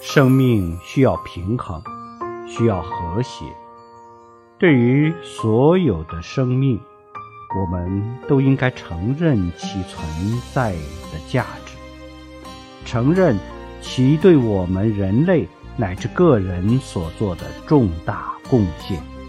生命需要平衡需要和谐。对于所有的生命我们都应该承认其存在的价值。承认其对我们人类乃至个人所做的重大贡献。